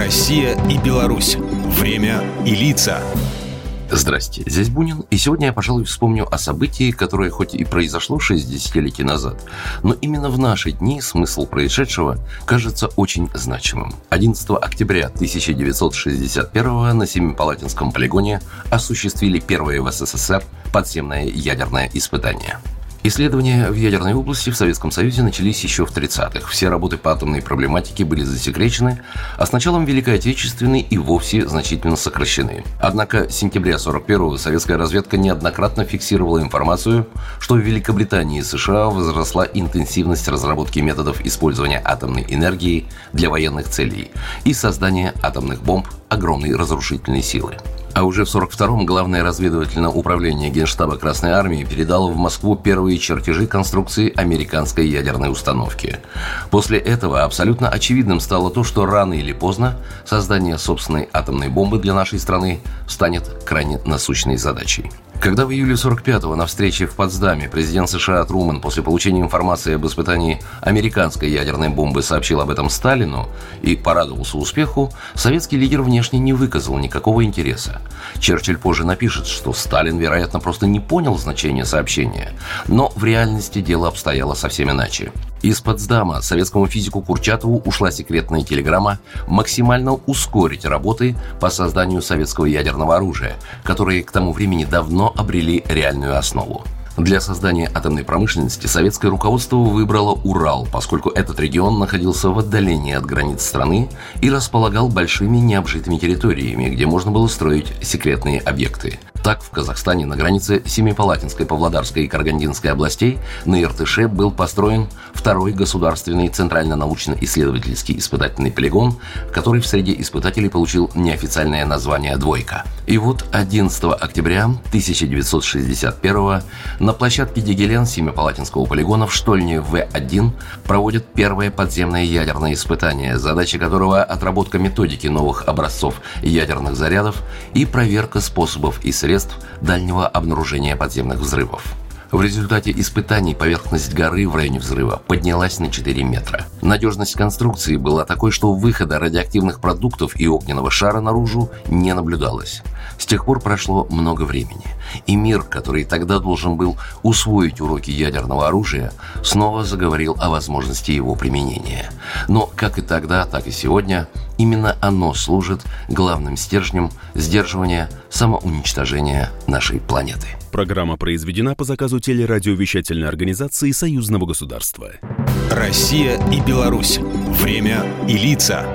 Россия и Беларусь. Время и лица. Здрасте, здесь Бунин, и сегодня я, пожалуй, вспомню о событии, которое хоть и произошло 6 десятилетий назад, но именно в наши дни смысл происшедшего кажется очень значимым. 11 октября 1961 на Семипалатинском полигоне осуществили первое в СССР подземное ядерное испытание – Исследования в ядерной области в Советском Союзе начались еще в 30-х. Все работы по атомной проблематике были засекречены, а с началом Великой Отечественной и вовсе значительно сокращены. Однако с сентября 41-го советская разведка неоднократно фиксировала информацию, что в Великобритании и США возросла интенсивность разработки методов использования атомной энергии для военных целей и создания атомных бомб огромной разрушительной силы. А уже в 42-м Главное разведывательное управление Генштаба Красной Армии передало в Москву первые чертежи конструкции американской ядерной установки. После этого абсолютно очевидным стало то, что рано или поздно создание собственной атомной бомбы для нашей страны станет крайне насущной задачей. Когда в июле 45-го на встрече в Потсдаме президент США Труман после получения информации об испытании американской ядерной бомбы сообщил об этом Сталину и порадовался успеху, советский лидер внешне не выказал никакого интереса. Черчилль позже напишет, что Сталин, вероятно, просто не понял значения сообщения, но в реальности дело обстояло совсем иначе. Из Потсдама советскому физику Курчатову ушла секретная телеграмма максимально ускорить работы по созданию советского ядерного оружия, которые к тому времени давно обрели реальную основу. Для создания атомной промышленности советское руководство выбрало Урал, поскольку этот регион находился в отдалении от границ страны и располагал большими необжитыми территориями, где можно было строить секретные объекты. Так, в Казахстане на границе Семипалатинской, Павлодарской и Каргандинской областей на Иртыше был построен второй государственный центрально-научно-исследовательский испытательный полигон, который в среде испытателей получил неофициальное название «Двойка». И вот 11 октября 1961 на площадке Дигелен Семипалатинского полигона в Штольне В-1 проводят первое подземное ядерное испытание, задача которого – отработка методики новых образцов ядерных зарядов и проверка способов и средств дальнего обнаружения подземных взрывов. В результате испытаний поверхность горы в районе взрыва поднялась на 4 метра. Надежность конструкции была такой, что выхода радиоактивных продуктов и огненного шара наружу не наблюдалось. С тех пор прошло много времени, и мир, который тогда должен был усвоить уроки ядерного оружия, снова заговорил о возможности его применения. Но как и тогда, так и сегодня, именно оно служит главным стержнем сдерживания самоуничтожения нашей планеты. Программа произведена по заказу телерадиовещательной организации Союзного государства. Россия и Беларусь. Время и лица.